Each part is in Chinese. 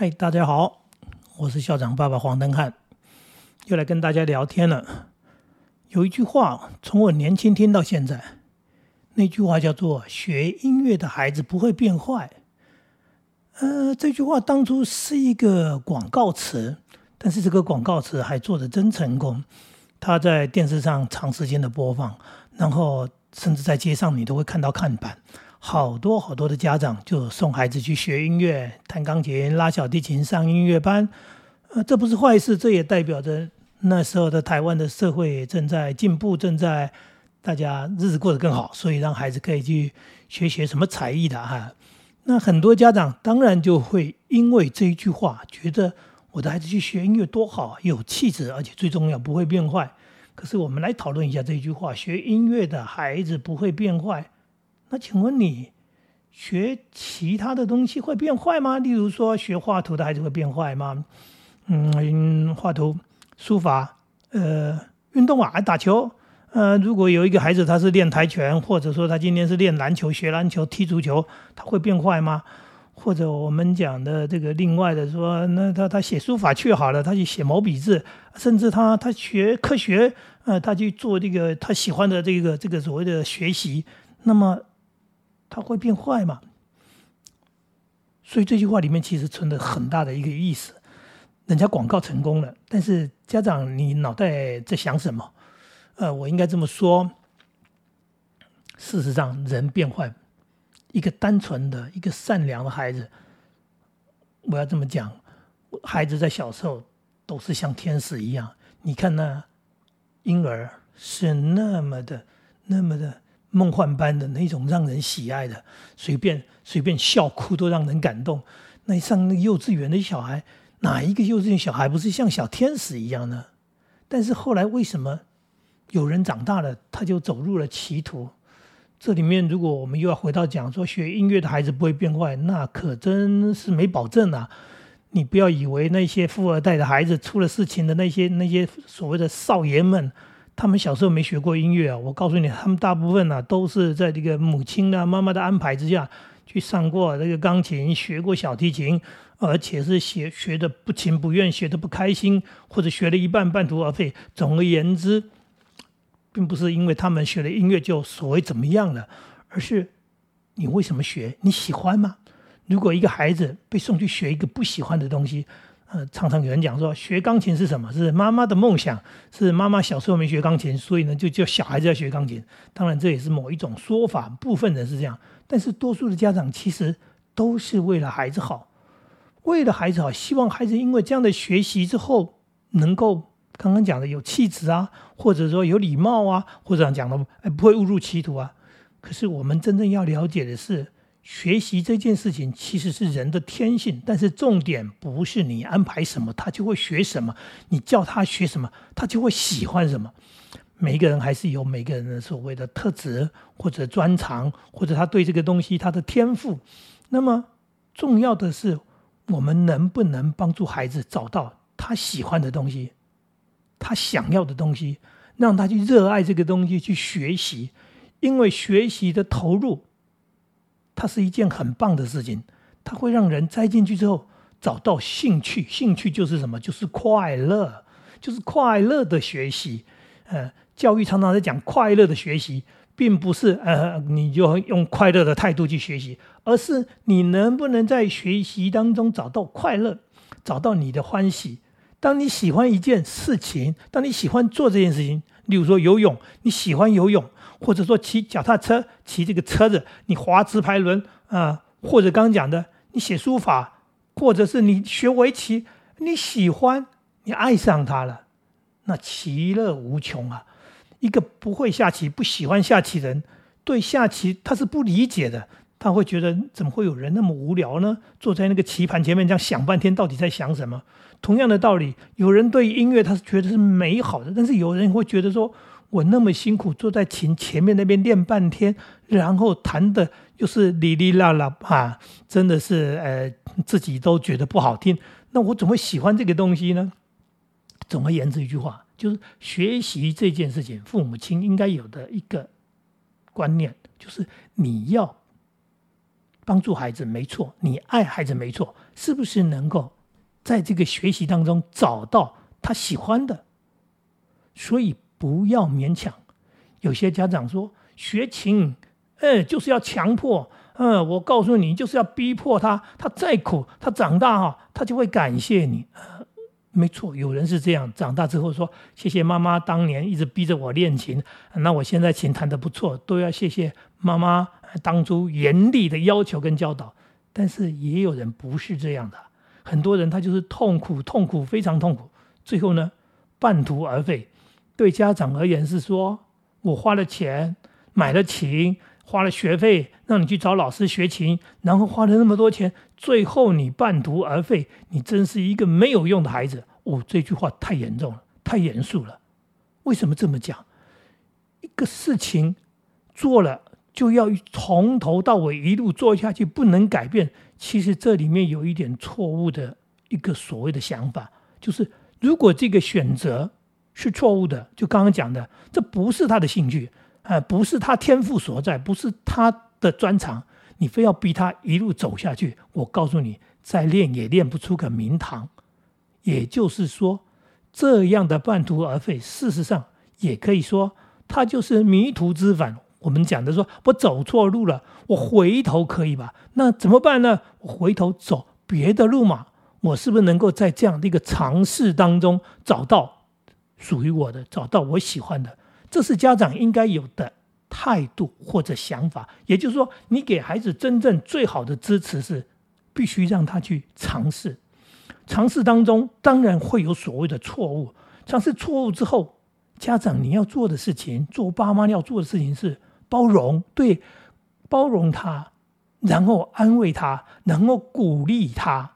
嗨，大家好，我是校长爸爸黄登汉，又来跟大家聊天了。有一句话，从我年轻听到现在，那句话叫做“学音乐的孩子不会变坏”。呃，这句话当初是一个广告词，但是这个广告词还做的真成功。他在电视上长时间的播放，然后甚至在街上你都会看到看板。好多好多的家长就送孩子去学音乐，弹钢琴、拉小提琴、上音乐班，呃，这不是坏事，这也代表着那时候的台湾的社会正在进步，正在大家日子过得更好，所以让孩子可以去学学什么才艺的哈。那很多家长当然就会因为这一句话，觉得我的孩子去学音乐多好，有气质，而且最重要不会变坏。可是我们来讨论一下这一句话：学音乐的孩子不会变坏。那请问你学其他的东西会变坏吗？例如说学画图的孩子会变坏吗？嗯，画图、书法、呃，运动啊，打球。呃，如果有一个孩子他是练跆拳，或者说他今天是练篮球、学篮球、踢足球，他会变坏吗？或者我们讲的这个另外的说，那他他写书法去好了，他去写毛笔字，甚至他他学科学，呃，他去做这个他喜欢的这个这个所谓的学习，那么。它会变坏吗？所以这句话里面其实存着很大的一个意思。人家广告成功了，但是家长你脑袋在想什么？呃，我应该这么说。事实上，人变坏，一个单纯的一个善良的孩子，我要这么讲，孩子在小时候都是像天使一样。你看那婴儿是那么的，那么的。梦幻般的那种让人喜爱的，随便随便笑哭都让人感动。那上那幼稚园的小孩，哪一个幼稚园小孩不是像小天使一样呢？但是后来为什么有人长大了他就走入了歧途？这里面如果我们又要回到讲说学音乐的孩子不会变坏，那可真是没保证啊！你不要以为那些富二代的孩子出了事情的那些那些所谓的少爷们。他们小时候没学过音乐啊！我告诉你，他们大部分呢都是在这个母亲啊、妈妈的安排之下去上过这个钢琴，学过小提琴，而且是学学的不情不愿，学的不开心，或者学了一半半途而废。总而言之，并不是因为他们学了音乐就所谓怎么样了，而是你为什么学？你喜欢吗？如果一个孩子被送去学一个不喜欢的东西，呃，常常有人讲说，学钢琴是什么？是妈妈的梦想，是妈妈小时候没学钢琴，所以呢，就叫小孩子要学钢琴。当然，这也是某一种说法，部分人是这样，但是多数的家长其实都是为了孩子好，为了孩子好，希望孩子因为这样的学习之后，能够刚刚讲的有气质啊，或者说有礼貌啊，或者讲的哎不会误入歧途啊。可是我们真正要了解的是。学习这件事情其实是人的天性，但是重点不是你安排什么他就会学什么，你叫他学什么他就会喜欢什么。每一个人还是有每个人的所谓的特质或者专长，或者他对这个东西他的天赋。那么重要的是，我们能不能帮助孩子找到他喜欢的东西，他想要的东西，让他去热爱这个东西去学习，因为学习的投入。它是一件很棒的事情，它会让人栽进去之后找到兴趣。兴趣就是什么？就是快乐，就是快乐的学习。呃，教育常常在讲快乐的学习，并不是呃，你就用快乐的态度去学习，而是你能不能在学习当中找到快乐，找到你的欢喜。当你喜欢一件事情，当你喜欢做这件事情，例如说游泳，你喜欢游泳。或者说骑脚踏车，骑这个车子，你滑直排轮啊，或者刚刚讲的，你写书法，或者是你学围棋，你喜欢，你爱上它了，那其乐无穷啊！一个不会下棋、不喜欢下棋人，对下棋他是不理解的，他会觉得怎么会有人那么无聊呢？坐在那个棋盘前面这样想半天，到底在想什么？同样的道理，有人对音乐他是觉得是美好的，但是有人会觉得说。我那么辛苦坐在琴前面那边练半天，然后弹的又是哩哩啦啦啊，真的是呃自己都觉得不好听。那我怎么会喜欢这个东西呢？总而言之，一句话就是学习这件事情，父母亲应该有的一个观念，就是你要帮助孩子没错，你爱孩子没错，是不是能够在这个学习当中找到他喜欢的？所以不要勉强。有些家长说学琴，哎，就是要强迫。嗯，我告诉你，就是要逼迫他，他再苦，他长大哈，他就会感谢你。没错，有人是这样，长大之后说谢谢妈妈当年一直逼着我练琴，那我现在琴弹得不错，都要谢谢妈妈当初严厉的要求跟教导。但是也有人不是这样的，很多人他就是痛苦，痛苦，非常痛苦，最后呢半途而废。对家长而言是说，我花了钱买了琴。花了学费让你去找老师学琴，然后花了那么多钱，最后你半途而废，你真是一个没有用的孩子。哦，这句话太严重了，太严肃了。为什么这么讲？一个事情做了就要从头到尾一路做下去，不能改变。其实这里面有一点错误的一个所谓的想法，就是如果这个选择是错误的，就刚刚讲的，这不是他的兴趣。呃，不是他天赋所在，不是他的专长，你非要逼他一路走下去，我告诉你，再练也练不出个名堂。也就是说，这样的半途而废，事实上也可以说，他就是迷途知返。我们讲的说，我走错路了，我回头可以吧？那怎么办呢？我回头走别的路嘛？我是不是能够在这样的一个尝试当中找到属于我的，找到我喜欢的？这是家长应该有的态度或者想法，也就是说，你给孩子真正最好的支持是，必须让他去尝试。尝试当中当然会有所谓的错误，尝试错误之后，家长你要做的事情，做爸妈要做的事情是包容，对，包容他，然后安慰他，然后鼓励他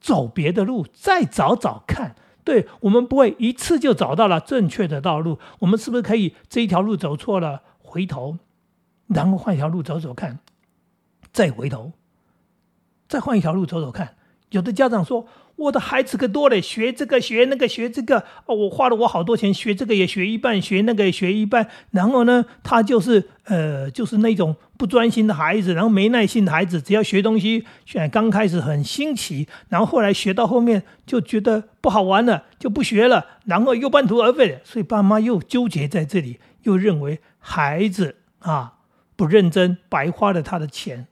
走别的路，再找找看。对我们不会一次就找到了正确的道路，我们是不是可以这一条路走错了，回头，然后换一条路走走看，再回头，再换一条路走走看。有的家长说。我的孩子可多了，学这个学那个学这个哦，我花了我好多钱学这个也学一半，学那个也学一半。然后呢，他就是呃，就是那种不专心的孩子，然后没耐心的孩子。只要学东西，选刚开始很新奇，然后后来学到后面就觉得不好玩了，就不学了，然后又半途而废了。所以爸妈又纠结在这里，又认为孩子啊不认真，白花了他的钱。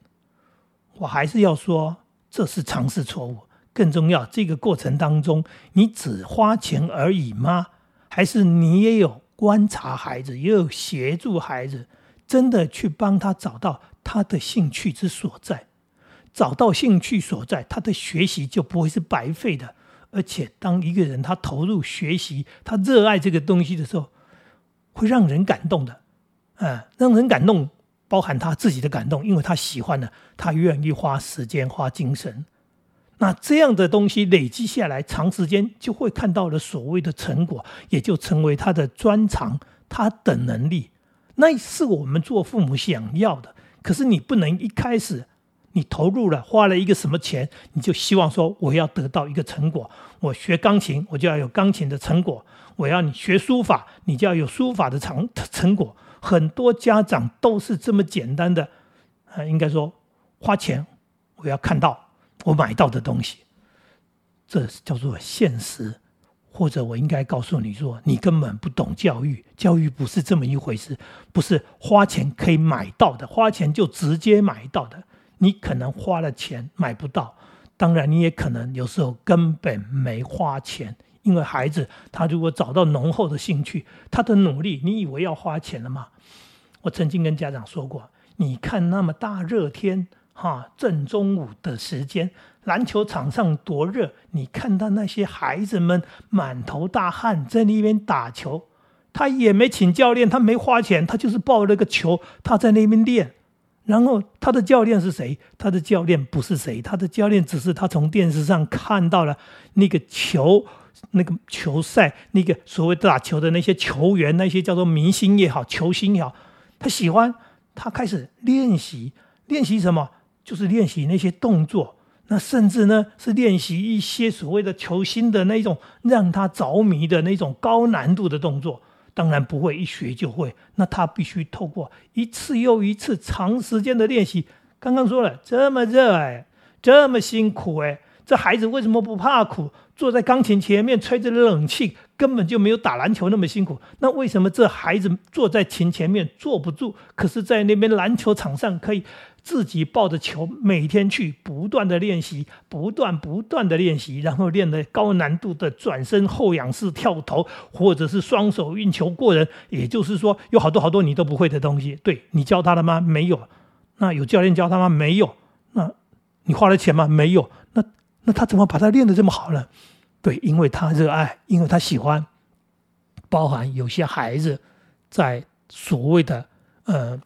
我还是要说，这是常识错误。更重要，这个过程当中，你只花钱而已吗？还是你也有观察孩子，也有协助孩子，真的去帮他找到他的兴趣之所在？找到兴趣所在，他的学习就不会是白费的。而且，当一个人他投入学习，他热爱这个东西的时候，会让人感动的。嗯，让人感动，包含他自己的感动，因为他喜欢的，他愿意花时间、花精神。那这样的东西累积下来，长时间就会看到了所谓的成果，也就成为他的专长，他的能力。那是我们做父母想要的。可是你不能一开始你投入了，花了一个什么钱，你就希望说我要得到一个成果。我学钢琴，我就要有钢琴的成果；我要你学书法，你就要有书法的成成果。很多家长都是这么简单的，啊，应该说花钱，我要看到。我买到的东西，这叫做现实，或者我应该告诉你说，你根本不懂教育，教育不是这么一回事，不是花钱可以买到的，花钱就直接买到的。你可能花了钱买不到，当然你也可能有时候根本没花钱，因为孩子他如果找到浓厚的兴趣，他的努力，你以为要花钱了吗？我曾经跟家长说过，你看那么大热天。哈，正中午的时间，篮球场上多热！你看到那些孩子们满头大汗在那边打球，他也没请教练，他没花钱，他就是抱了个球，他在那边练。然后他的教练是谁？他的教练不是谁，他的教练只是他从电视上看到了那个球，那个球赛，那个所谓打球的那些球员，那些叫做明星也好，球星也好，他喜欢，他开始练习，练习什么？就是练习那些动作，那甚至呢是练习一些所谓的球星的那种让他着迷的那种高难度的动作。当然不会一学就会，那他必须透过一次又一次长时间的练习，刚刚说了，这么热哎，这么辛苦哎，这孩子为什么不怕苦？坐在钢琴前面吹着冷气，根本就没有打篮球那么辛苦。那为什么这孩子坐在琴前面坐不住？可是，在那边篮球场上可以自己抱着球，每天去不断的练习，不断不断的练习，然后练的高难度的转身后仰式跳投，或者是双手运球过人。也就是说，有好多好多你都不会的东西。对你教他了吗？没有。那有教练教他吗？没有。那你花了钱吗？没有。那那他怎么把他练得这么好呢？对，因为他热爱，因为他喜欢。包含有些孩子在所谓的呃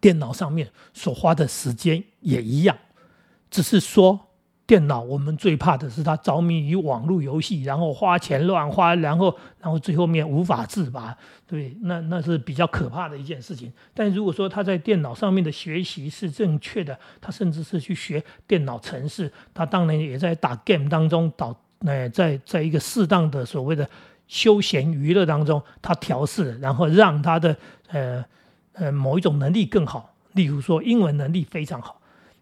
电脑上面所花的时间也一样，只是说。电脑，我们最怕的是他着迷于网络游戏，然后花钱乱花，然后然后最后面无法自拔，对，那那是比较可怕的一件事情。但如果说他在电脑上面的学习是正确的，他甚至是去学电脑程式，他当然也在打 game 当中导，呃，在在一个适当的所谓的休闲娱乐当中，他调试，然后让他的呃呃某一种能力更好，例如说英文能力非常好。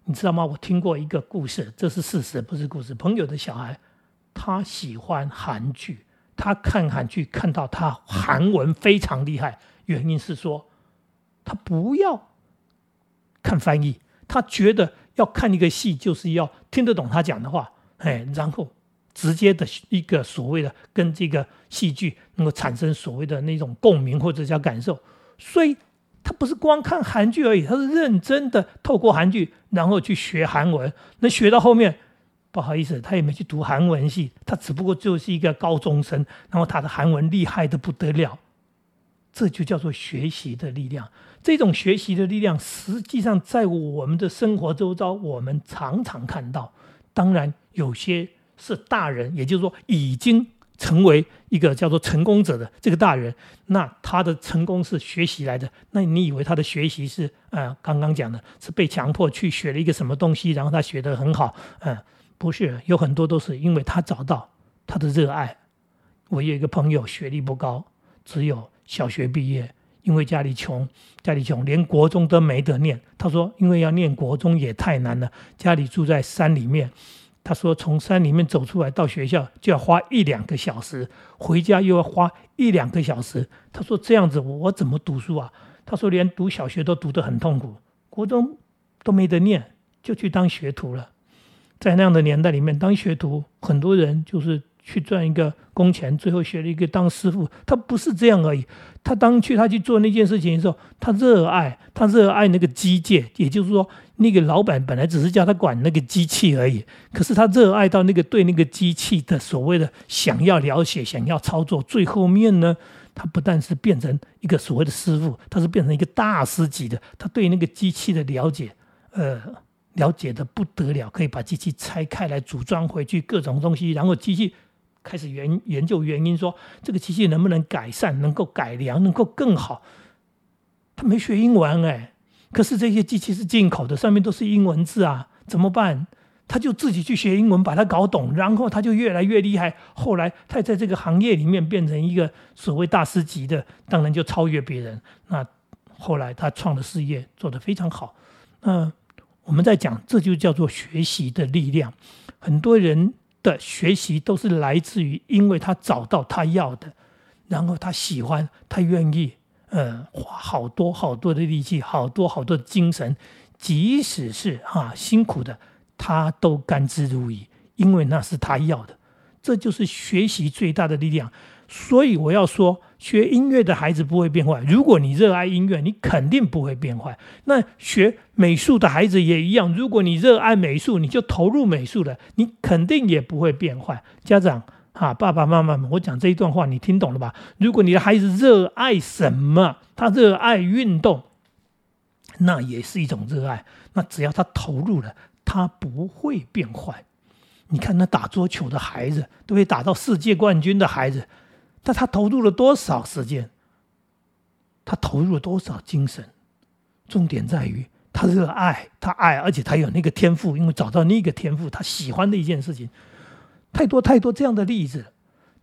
你知道吗？我听过一个故事，这是事实，不是故事。朋友的小孩，他喜欢韩剧，他看韩剧看到他韩文非常厉害，原因是说他不要看翻译，他觉得要看一个戏就是要听得懂他讲的话，哎，然后直接的一个所谓的跟这个戏剧能够产生所谓的那种共鸣或者叫感受，所以。他不是光看韩剧而已，他是认真的透过韩剧，然后去学韩文。那学到后面，不好意思，他也没去读韩文系，他只不过就是一个高中生，然后他的韩文厉害的不得了。这就叫做学习的力量。这种学习的力量，实际上在我们的生活周遭，我们常常看到。当然，有些是大人，也就是说已经。成为一个叫做成功者的这个大人，那他的成功是学习来的。那你以为他的学习是呃刚刚讲的是被强迫去学了一个什么东西，然后他学得很好？嗯，不是，有很多都是因为他找到他的热爱。我有一个朋友学历不高，只有小学毕业，因为家里穷，家里穷，连国中都没得念。他说，因为要念国中也太难了，家里住在山里面。他说：“从山里面走出来到学校就要花一两个小时，回家又要花一两个小时。”他说：“这样子我怎么读书啊？”他说：“连读小学都读得很痛苦，国中都没得念，就去当学徒了。在那样的年代里面，当学徒很多人就是去赚一个工钱，最后学了一个当师傅。他不是这样而已。他当去他去做那件事情的时候，他热爱，他热爱那个机械，也就是说。”那个老板本来只是叫他管那个机器而已，可是他热爱到那个对那个机器的所谓的想要了解、想要操作，最后面呢，他不但是变成一个所谓的师傅，他是变成一个大师级的。他对那个机器的了解，呃，了解的不得了，可以把机器拆开来组装回去各种东西，然后机器开始研研究原因，说这个机器能不能改善、能够改良、能够更好。他没学英文哎。可是这些机器是进口的，上面都是英文字啊，怎么办？他就自己去学英文，把它搞懂，然后他就越来越厉害。后来他在这个行业里面变成一个所谓大师级的，当然就超越别人。那后来他创的事业做得非常好。那我们在讲，这就叫做学习的力量。很多人的学习都是来自于，因为他找到他要的，然后他喜欢，他愿意。呃，花好多好多的力气，好多好多的精神，即使是啊辛苦的，他都甘之如饴，因为那是他要的。这就是学习最大的力量。所以我要说，学音乐的孩子不会变坏。如果你热爱音乐，你肯定不会变坏。那学美术的孩子也一样。如果你热爱美术，你就投入美术了，你肯定也不会变坏。家长。啊，爸爸妈妈们，我讲这一段话，你听懂了吧？如果你的孩子热爱什么，他热爱运动，那也是一种热爱。那只要他投入了，他不会变坏。你看那打桌球的孩子，都会打到世界冠军的孩子，但他投入了多少时间？他投入了多少精神？重点在于他热爱，他爱，而且他有那个天赋，因为找到那个天赋，他喜欢的一件事情。太多太多这样的例子，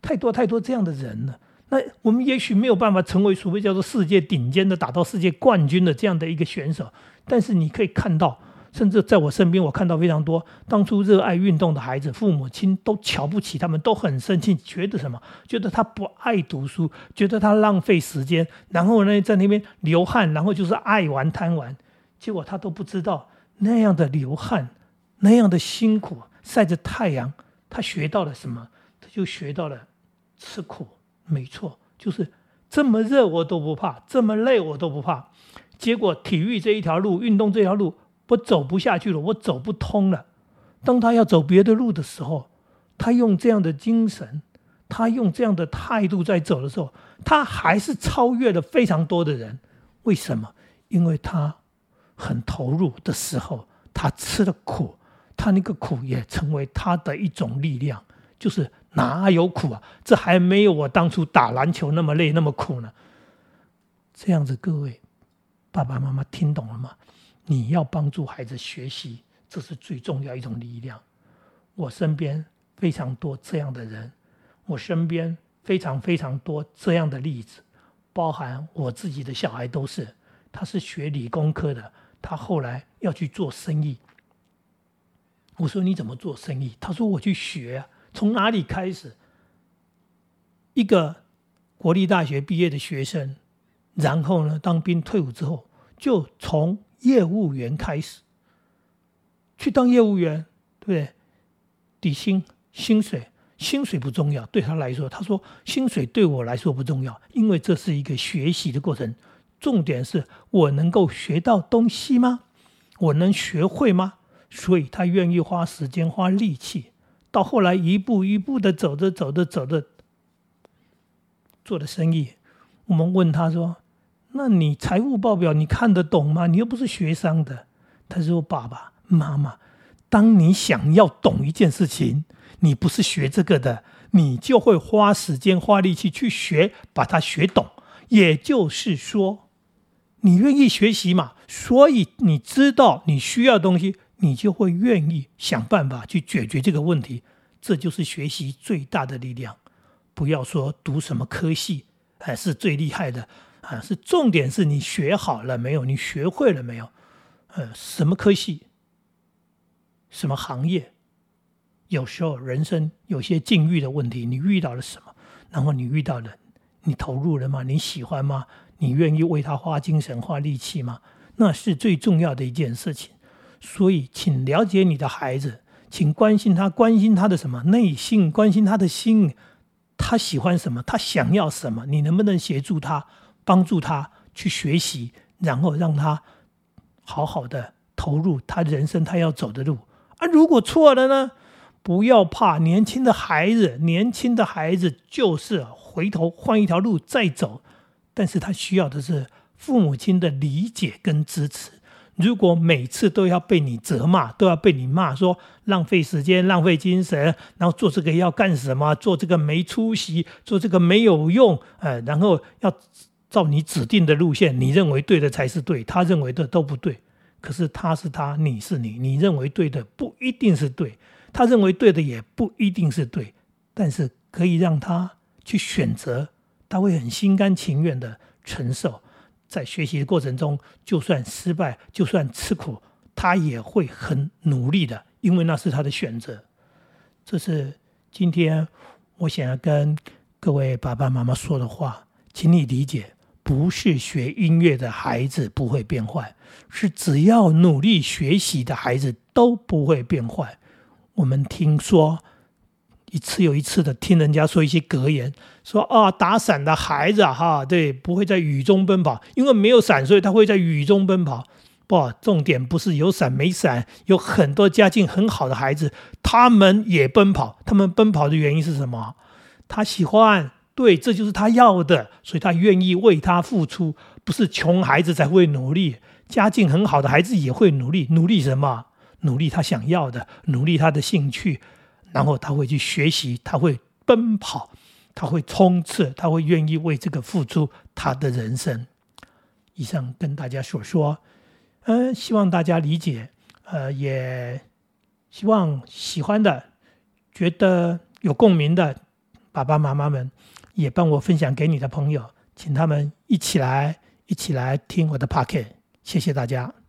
太多太多这样的人了。那我们也许没有办法成为所谓叫做世界顶尖的、打到世界冠军的这样的一个选手，但是你可以看到甚至在我身边，我看到非常多当初热爱运动的孩子，父母亲都瞧不起他们，都很生气，觉得什么？觉得他不爱读书，觉得他浪费时间，然后呢，在那边流汗，然后就是爱玩贪玩。结果他都不知道那样的流汗，那样的辛苦，晒着太阳，他学到了什么？他就学到了吃苦。没错，就是这么热我都不怕，这么累我都不怕。结果体育这一条路，运动这条路。我走不下去了，我走不通了。当他要走别的路的时候，他用这样的精神，他用这样的态度在走的时候，他还是超越了非常多的人。为什么？因为他很投入的时候，他吃了苦，他那个苦也成为他的一种力量。就是哪有苦啊？这还没有我当初打篮球那么累那么苦呢。这样子，各位爸爸妈妈听懂了吗？你要帮助孩子学习，这是最重要一种力量。我身边非常多这样的人，我身边非常非常多这样的例子，包含我自己的小孩都是。他是学理工科的，他后来要去做生意。我说你怎么做生意？他说我去学，从哪里开始？一个国立大学毕业的学生，然后呢，当兵退伍之后，就从业务员开始去当业务员，对不对？底薪、薪水、薪水不重要，对他来说，他说薪水对我来说不重要，因为这是一个学习的过程。重点是我能够学到东西吗？我能学会吗？所以他愿意花时间、花力气。到后来，一步一步的走着走着走着，做的生意。我们问他说。那你财务报表你看得懂吗？你又不是学商的。他说：“爸爸妈妈，当你想要懂一件事情，你不是学这个的，你就会花时间花力气去学，把它学懂。也就是说，你愿意学习嘛？所以你知道你需要东西，你就会愿意想办法去解决这个问题。这就是学习最大的力量。不要说读什么科系还是最厉害的。”啊，是重点是你学好了没有？你学会了没有？呃，什么科系？什么行业？有时候人生有些境遇的问题，你遇到了什么？然后你遇到了，你投入了吗？你喜欢吗？你愿意为他花精神、花力气吗？那是最重要的一件事情。所以，请了解你的孩子，请关心他，关心他的什么内心，关心他的心，他喜欢什么？他想要什么？你能不能协助他？帮助他去学习，然后让他好好的投入他人生他要走的路啊！如果错了呢？不要怕，年轻的孩子，年轻的孩子就是回头换一条路再走，但是他需要的是父母亲的理解跟支持。如果每次都要被你责骂，都要被你骂，说浪费时间、浪费精神，然后做这个要干什么？做这个没出息，做这个没有用，呃，然后要。照你指定的路线，你认为对的才是对，他认为的都不对。可是他是他，你是你，你认为对的不一定是对，他认为对的也不一定是对。但是可以让他去选择，他会很心甘情愿的承受，在学习的过程中，就算失败，就算吃苦，他也会很努力的，因为那是他的选择。这是今天我想要跟各位爸爸妈妈说的话，请你理解。不是学音乐的孩子不会变坏，是只要努力学习的孩子都不会变坏。我们听说一次又一次的听人家说一些格言，说啊，打伞的孩子，哈，对，不会在雨中奔跑，因为没有伞，所以他会在雨中奔跑。不，重点不是有伞没伞，有很多家境很好的孩子，他们也奔跑。他们奔跑的原因是什么？他喜欢。对，这就是他要的，所以他愿意为他付出。不是穷孩子才会努力，家境很好的孩子也会努力。努力什么？努力他想要的，努力他的兴趣，然后他会去学习，他会奔跑，他会冲刺，他会愿意为这个付出他的人生。以上跟大家所说，嗯，希望大家理解，呃，也希望喜欢的、觉得有共鸣的爸爸妈妈们。也帮我分享给你的朋友，请他们一起来，一起来听我的 p o c k e t 谢谢大家。